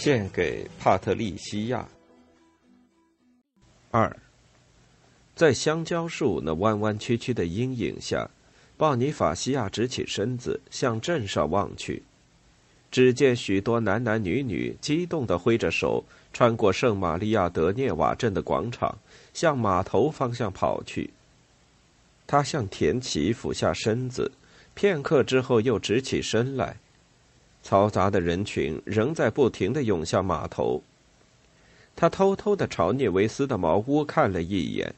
献给帕特利西亚。二，在香蕉树那弯弯曲曲的阴影下，鲍尼法西亚直起身子，向镇上望去。只见许多男男女女激动地挥着手，穿过圣玛利亚德涅瓦镇的广场，向码头方向跑去。他向田奇俯下身子，片刻之后又直起身来。嘈杂的人群仍在不停的涌向码头。他偷偷的朝涅维斯的茅屋看了一眼，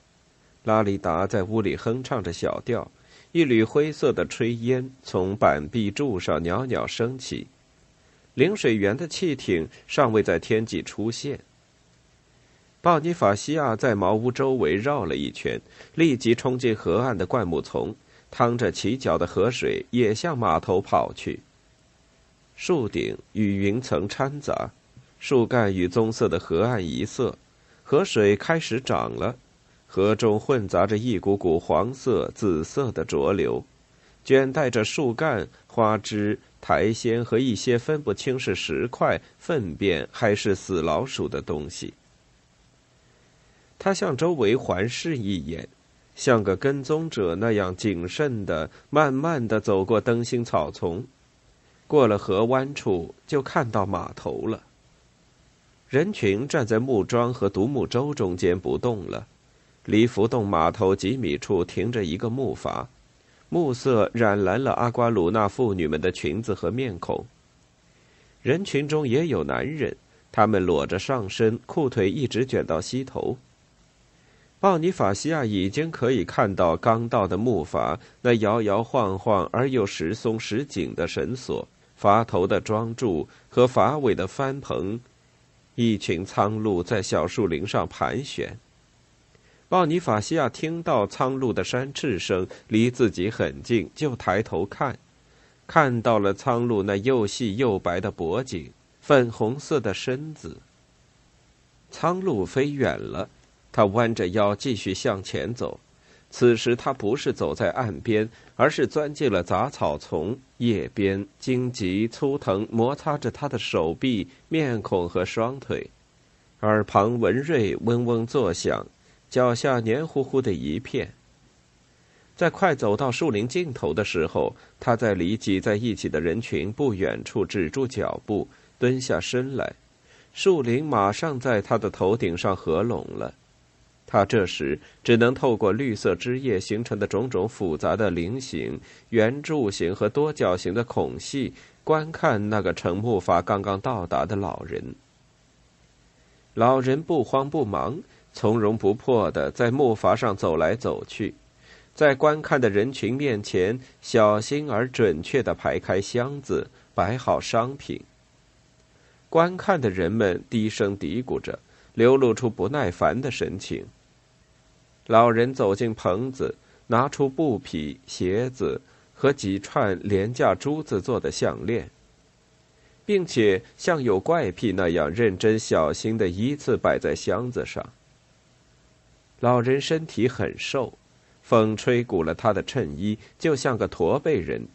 拉里达在屋里哼唱着小调，一缕灰色的炊烟从板壁柱上袅袅升起。领水员的汽艇尚未在天际出现。鲍尼法西亚在茅屋周围绕了一圈，立即冲进河岸的灌木丛，淌着起脚的河水也向码头跑去。树顶与云层掺杂，树干与棕色的河岸一色，河水开始涨了，河中混杂着一股股黄色、紫色的浊流，卷带着树干、花枝、苔藓和一些分不清是石块、粪便还是死老鼠的东西。他向周围环视一眼，像个跟踪者那样谨慎的、慢慢的走过灯芯草丛。过了河湾处，就看到码头了。人群站在木桩和独木舟中间不动了。离浮动码头几米处停着一个木筏，暮色染蓝了阿瓜鲁纳妇女们的裙子和面孔。人群中也有男人，他们裸着上身，裤腿一直卷到膝头。鲍尼法西亚已经可以看到刚到的木筏那摇摇晃晃而又时松时紧的绳索。筏头的桩柱和筏尾的帆篷，一群苍鹭在小树林上盘旋。鲍尼法西亚听到苍鹭的扇翅声离自己很近，就抬头看，看到了苍鹭那又细又白的脖颈、粉红色的身子。苍鹭飞远了，他弯着腰继续向前走。此时他不是走在岸边，而是钻进了杂草丛叶边，荆棘粗藤摩擦着他的手臂、面孔和双腿，耳旁文瑞嗡嗡作响，脚下黏糊糊的一片。在快走到树林尽头的时候，他在离挤在一起的人群不远处止住脚步，蹲下身来，树林马上在他的头顶上合拢了。他这时只能透过绿色枝叶形成的种种复杂的菱形、圆柱形和多角形的孔隙，观看那个乘木筏刚刚到达的老人。老人不慌不忙、从容不迫地在木筏上走来走去，在观看的人群面前，小心而准确地排开箱子，摆好商品。观看的人们低声嘀咕着，流露出不耐烦的神情。老人走进棚子，拿出布匹、鞋子和几串廉价珠子做的项链，并且像有怪癖那样认真小心的依次摆在箱子上。老人身体很瘦，风吹鼓了他的衬衣，就像个驼背人。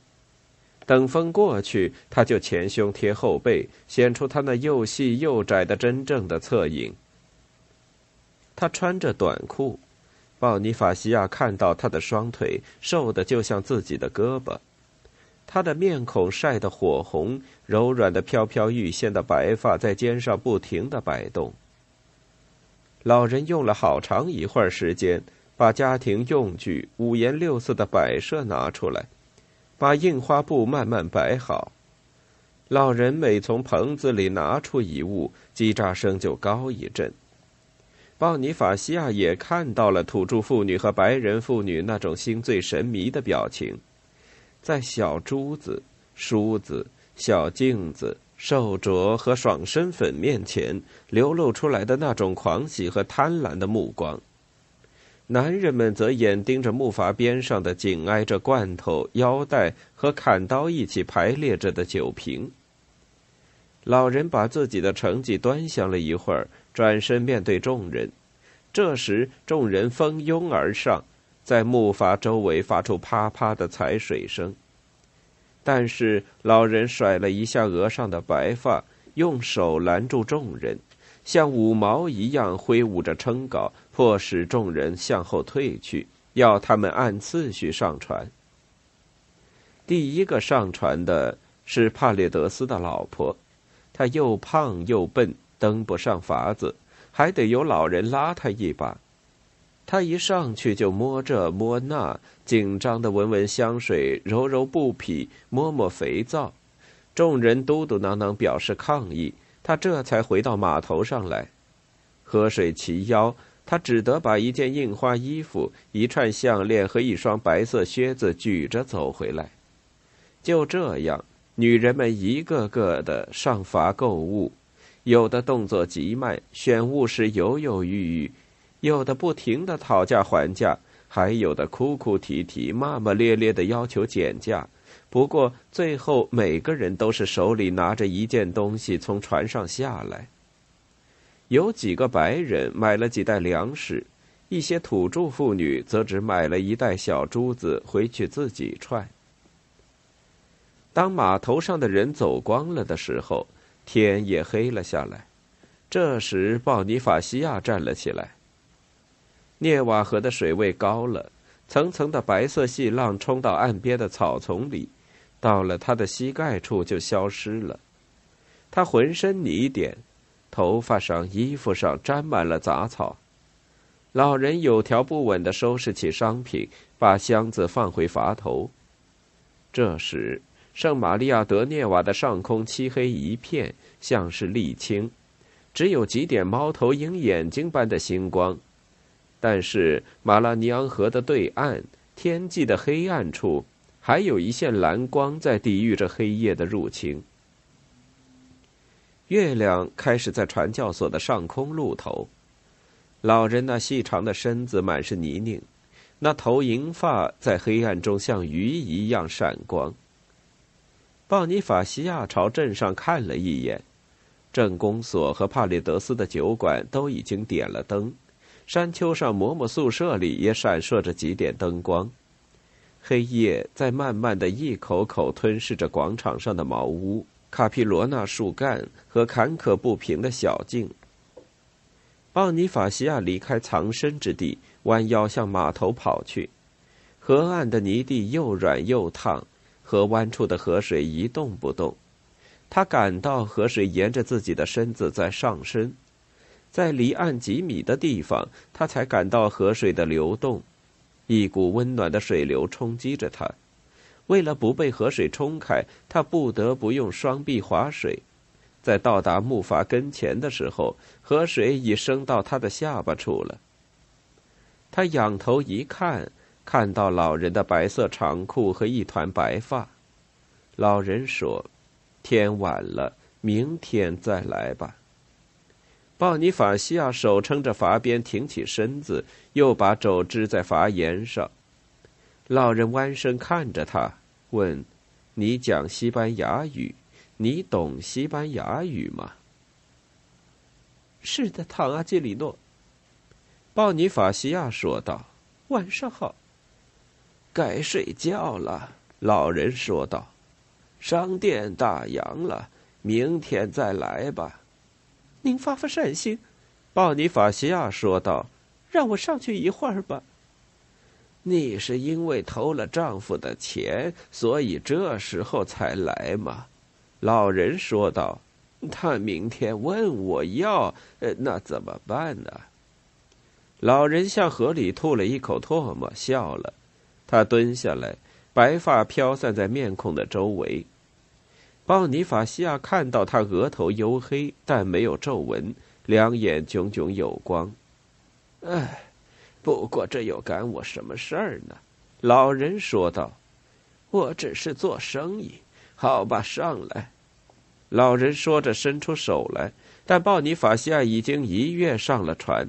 等风过去，他就前胸贴后背，显出他那又细又窄的真正的侧影。他穿着短裤。鲍尼法西亚看到他的双腿瘦得就像自己的胳膊，他的面孔晒得火红，柔软的飘飘欲仙的白发在肩上不停的摆动。老人用了好长一会儿时间，把家庭用具五颜六色的摆设拿出来，把印花布慢慢摆好。老人每从棚子里拿出一物，叽喳声就高一阵。鲍尼法西亚也看到了土著妇女和白人妇女那种心醉神迷的表情，在小珠子、梳子、小镜子、手镯和爽身粉面前流露出来的那种狂喜和贪婪的目光。男人们则眼盯着木筏边上的紧挨着罐头、腰带和砍刀一起排列着的酒瓶。老人把自己的成绩端详了一会儿，转身面对众人。这时，众人蜂拥而上，在木筏周围发出啪啪的踩水声。但是老人甩了一下额上的白发，用手拦住众人，像五毛一样挥舞着撑篙，迫使众人向后退去，要他们按次序上船。第一个上船的是帕列德斯的老婆，她又胖又笨，登不上筏子，还得有老人拉她一把。他一上去就摸这摸那，紧张的闻闻香水，揉揉布匹，摸摸肥皂。众人嘟嘟囔囔表示抗议，他这才回到码头上来。河水齐腰，他只得把一件印花衣服、一串项链和一双白色靴子举着走回来。就这样，女人们一个个的上筏购物，有的动作极慢，选物时犹犹豫豫。有的不停的讨价还价，还有的哭哭啼啼、骂骂咧咧的要求减价。不过最后每个人都是手里拿着一件东西从船上下来。有几个白人买了几袋粮食，一些土著妇女则只买了一袋小珠子回去自己串。当码头上的人走光了的时候，天也黑了下来。这时，鲍尼法西亚站了起来。涅瓦河的水位高了，层层的白色细浪冲到岸边的草丛里，到了他的膝盖处就消失了。他浑身泥点，头发上、衣服上沾满了杂草。老人有条不紊地收拾起商品，把箱子放回筏头。这时，圣玛利亚德涅瓦的上空漆黑一片，像是沥青，只有几点猫头鹰眼睛般的星光。但是马拉尼昂河的对岸，天际的黑暗处，还有一线蓝光在抵御着黑夜的入侵。月亮开始在传教所的上空露头，老人那细长的身子满是泥泞，那头银发在黑暗中像鱼一样闪光。鲍尼法西亚朝镇上看了一眼，镇公所和帕列德斯的酒馆都已经点了灯。山丘上，嬷嬷宿舍里也闪烁着几点灯光。黑夜在慢慢的一口口吞噬着广场上的茅屋、卡皮罗纳树干和坎坷不平的小径。奥尼法西亚离开藏身之地，弯腰向码头跑去。河岸的泥地又软又烫，河湾处的河水一动不动。他感到河水沿着自己的身子在上升。在离岸几米的地方，他才感到河水的流动，一股温暖的水流冲击着他。为了不被河水冲开，他不得不用双臂划水。在到达木筏跟前的时候，河水已升到他的下巴处了。他仰头一看，看到老人的白色长裤和一团白发。老人说：“天晚了，明天再来吧。”鲍尼法西亚手撑着筏边，挺起身子，又把肘支在筏沿上。老人弯身看着他，问：“你讲西班牙语？你懂西班牙语吗？”“是的，唐阿基里诺。”鲍尼法西亚说道。“晚上好。”“该睡觉了。”老人说道。“商店打烊了，明天再来吧。”您发发善心，鲍尼法西亚说道：“让我上去一会儿吧。”你是因为偷了丈夫的钱，所以这时候才来吗？”老人说道。“他明天问我要，那怎么办呢？”老人向河里吐了一口唾沫，笑了。他蹲下来，白发飘散在面孔的周围。鲍尼法西亚看到他额头黝黑，但没有皱纹，两眼炯炯有光。哎，不过这又干我什么事儿呢？老人说道：“我只是做生意。好吧，上来。”老人说着，伸出手来，但鲍尼法西亚已经一跃上了船。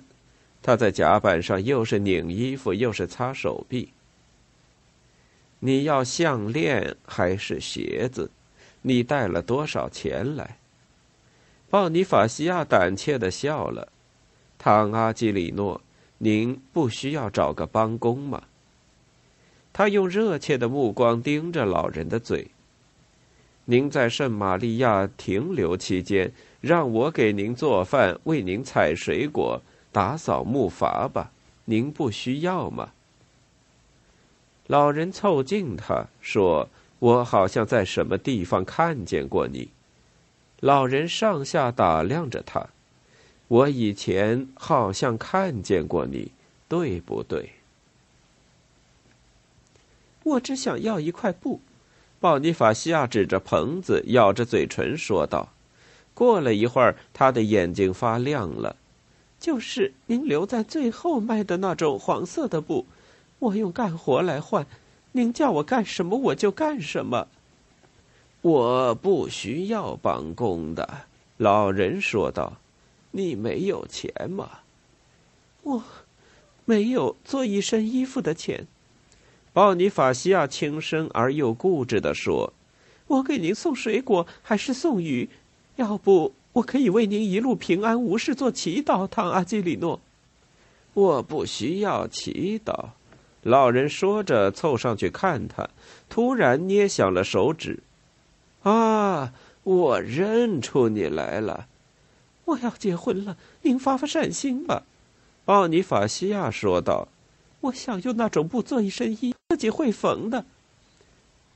他在甲板上又是拧衣服，又是擦手臂。你要项链还是鞋子？你带了多少钱来？鲍尼法西亚胆怯的笑了。唐阿基里诺，您不需要找个帮工吗？他用热切的目光盯着老人的嘴。您在圣玛利亚停留期间，让我给您做饭，为您采水果，打扫木筏吧。您不需要吗？老人凑近他说：“我好像在什么地方看见过你。”老人上下打量着他：“我以前好像看见过你，对不对？”我只想要一块布。鲍尼法西亚指着棚子，咬着嘴唇说道。过了一会儿，他的眼睛发亮了。就是您留在最后卖的那种黄色的布，我用干活来换。您叫我干什么，我就干什么。我不需要帮工的，老人说道。你没有钱吗？我，没有做一身衣服的钱。鲍尼法西亚轻声而又固执地说：“我给您送水果还是送鱼？要不我可以为您一路平安无事做祈祷，唐阿基里诺。”我不需要祈祷。”老人说着，凑上去看他，突然捏响了手指。“啊，我认出你来了！我要结婚了，您发发善心吧。”奥尼法西亚说道。我想用那种布做一身衣，自己会缝的。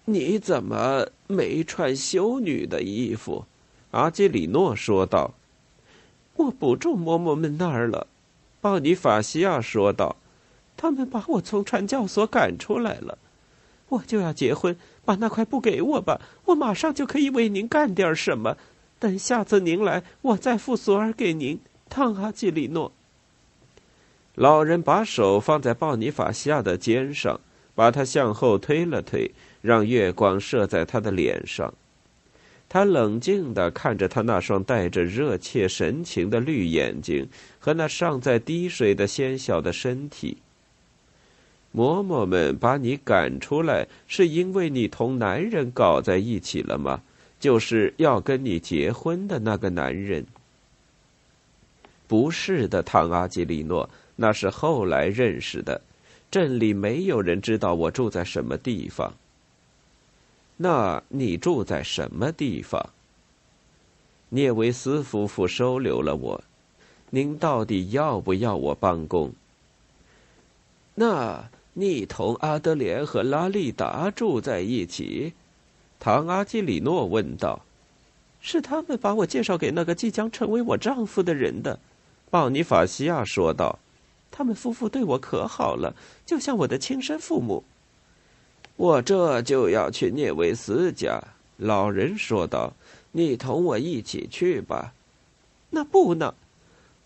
你怎么没穿修女的衣服？阿基里诺说道。我不住嬷嬷们那儿了，奥尼法西亚说道。他们把我从传教所赶出来了。我就要结婚，把那块布给我吧，我马上就可以为您干点什么。等下次您来，我再付索尔给您。汤阿基里诺。老人把手放在鲍尼法西亚的肩上，把他向后推了推，让月光射在他的脸上。他冷静地看着他那双带着热切神情的绿眼睛和那尚在滴水的纤小的身体。嬷嬷们把你赶出来，是因为你同男人搞在一起了吗？就是要跟你结婚的那个男人？不是的，唐阿基里诺。那是后来认识的，镇里没有人知道我住在什么地方。那你住在什么地方？聂维斯夫妇收留了我，您到底要不要我帮工？那你同阿德莲和拉利达住在一起？唐阿基里诺问道。是他们把我介绍给那个即将成为我丈夫的人的，鲍尼法西亚说道。他们夫妇对我可好了，就像我的亲生父母。我这就要去聂维斯家，老人说道：“你同我一起去吧。”那不呢，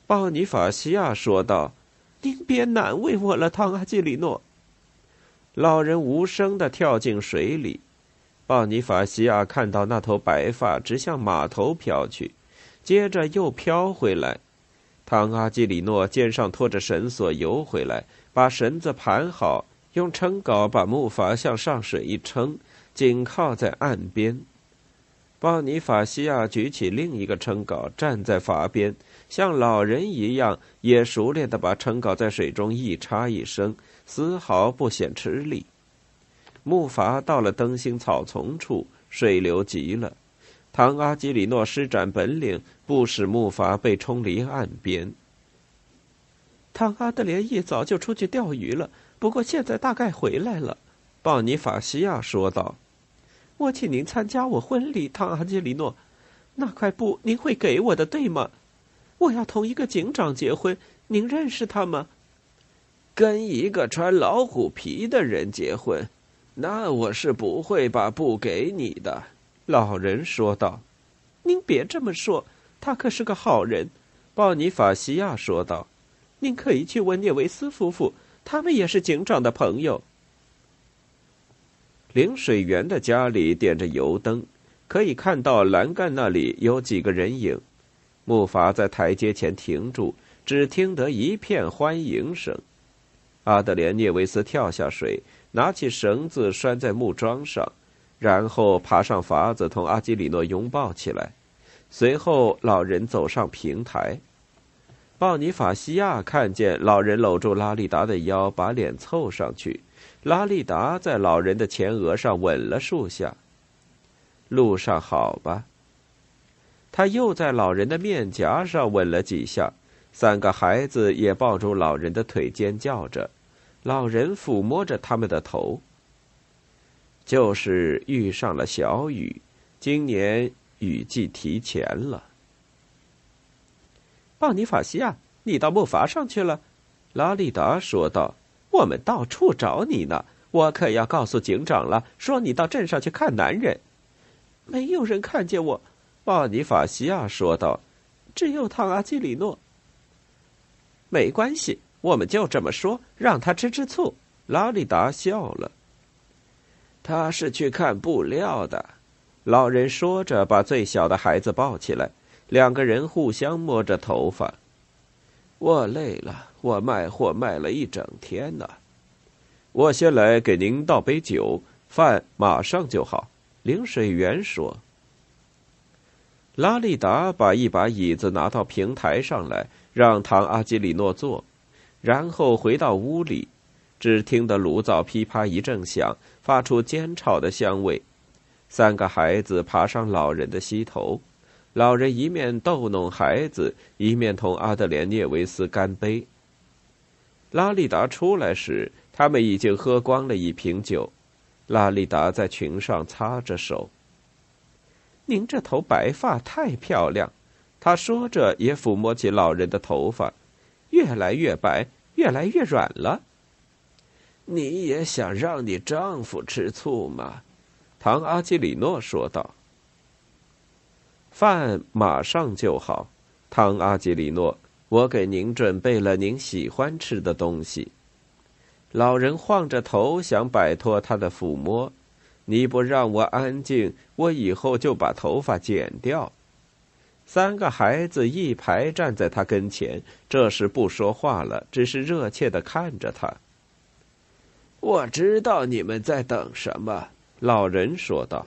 鲍尼法西亚说道：“您别难为我了，汤阿基里诺。”老人无声的跳进水里。鲍尼法西亚看到那头白发直向码头飘去，接着又飘回来。唐阿基里诺肩上拖着绳索游回来，把绳子盘好，用撑镐把木筏向上水一撑，紧靠在岸边。鲍尼法西亚举起另一个撑镐，站在筏边，像老人一样，也熟练地把撑镐在水中一插一升，丝毫不显吃力。木筏到了灯芯草丛处，水流急了。唐阿基里诺施展本领，不使木筏被冲离岸边。唐阿德莲一早就出去钓鱼了，不过现在大概回来了。鲍尼法西亚说道：“我请您参加我婚礼，唐阿基里诺。那块布您会给我的，对吗？我要同一个警长结婚，您认识他吗？跟一个穿老虎皮的人结婚，那我是不会把布给你的。”老人说道：“您别这么说，他可是个好人。”鲍尼法西亚说道：“您可以去问聂维斯夫妇，他们也是警长的朋友。”领水员的家里点着油灯，可以看到栏杆那里有几个人影。木筏在台阶前停住，只听得一片欢迎声。阿德莲涅维斯跳下水，拿起绳子拴在木桩上，然后爬上筏子，同阿基里诺拥抱起来。随后，老人走上平台。鲍尼法西亚看见老人搂住拉利达的腰，把脸凑上去。拉利达在老人的前额上吻了数下。路上好吧。他又在老人的面颊上吻了几下。三个孩子也抱住老人的腿，尖叫着。老人抚摸着他们的头。就是遇上了小雨，今年雨季提前了。鲍尼法西亚，你到木筏上去了？拉利达说道：“我们到处找你呢，我可要告诉警长了，说你到镇上去看男人。”没有人看见我，鲍尼法西亚说道：“只有唐阿基里诺。”没关系，我们就这么说，让他吃吃醋。拉利达笑了。他是去看布料的，老人说着，把最小的孩子抱起来。两个人互相摸着头发。我累了，我卖货卖了一整天呢。我先来给您倒杯酒，饭马上就好。领水员说。拉利达把一把椅子拿到平台上来，让唐阿基里诺坐，然后回到屋里，只听得炉灶噼啪一阵响，发出煎炒的香味。三个孩子爬上老人的膝头。老人一面逗弄孩子，一面同阿德莲涅维斯干杯。拉利达出来时，他们已经喝光了一瓶酒。拉利达在裙上擦着手。您这头白发太漂亮，他说着也抚摸起老人的头发，越来越白，越来越软了。你也想让你丈夫吃醋吗？唐阿基里诺说道。饭马上就好，唐阿基里诺，我给您准备了您喜欢吃的东西。老人晃着头，想摆脱他的抚摸。你不让我安静，我以后就把头发剪掉。三个孩子一排站在他跟前，这时不说话了，只是热切的看着他。我知道你们在等什么，老人说道。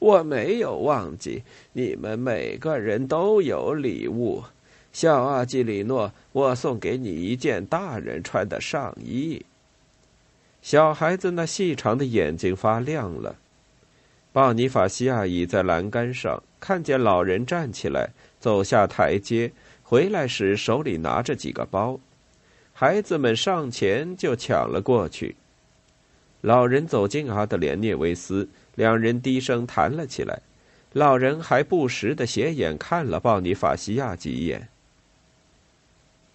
我没有忘记，你们每个人都有礼物。小阿基里诺，我送给你一件大人穿的上衣。小孩子那细长的眼睛发亮了。鲍尼法西亚倚在栏杆上，看见老人站起来，走下台阶，回来时手里拿着几个包。孩子们上前就抢了过去。老人走进阿德莲涅维斯。两人低声谈了起来，老人还不时的斜眼看了鲍尼法西亚几眼。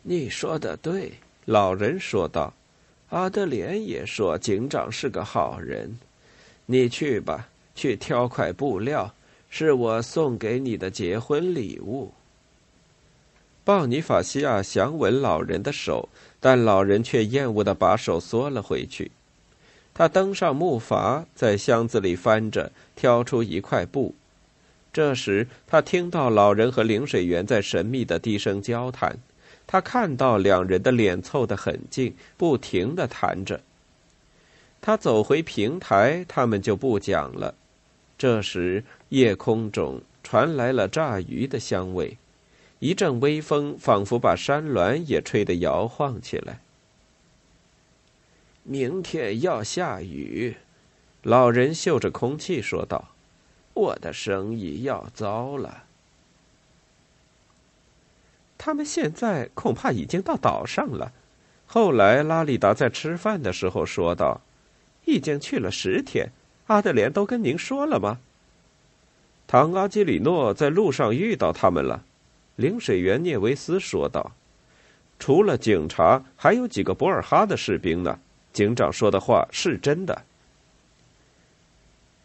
你说的对，老人说道。阿德莲也说警长是个好人。你去吧，去挑块布料，是我送给你的结婚礼物。鲍尼法西亚想吻老人的手，但老人却厌恶的把手缩了回去。他登上木筏，在箱子里翻着，挑出一块布。这时，他听到老人和领水员在神秘的低声交谈。他看到两人的脸凑得很近，不停的谈着。他走回平台，他们就不讲了。这时，夜空中传来了炸鱼的香味，一阵微风仿佛把山峦也吹得摇晃起来。明天要下雨，老人嗅着空气说道：“我的生意要糟了。”他们现在恐怕已经到岛上了。后来，拉里达在吃饭的时候说道：“已经去了十天。”阿德莲都跟您说了吗？唐阿基里诺在路上遇到他们了，领水员涅维斯说道：“除了警察，还有几个博尔哈的士兵呢。”警长说的话是真的。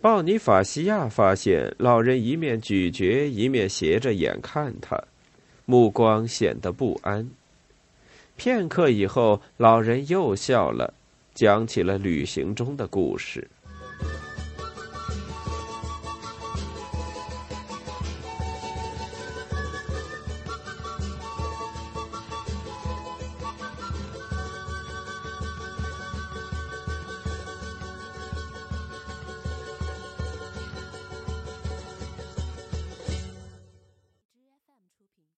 鲍尼法西亚发现老人一面咀嚼，一面斜着眼看他，目光显得不安。片刻以后，老人又笑了，讲起了旅行中的故事。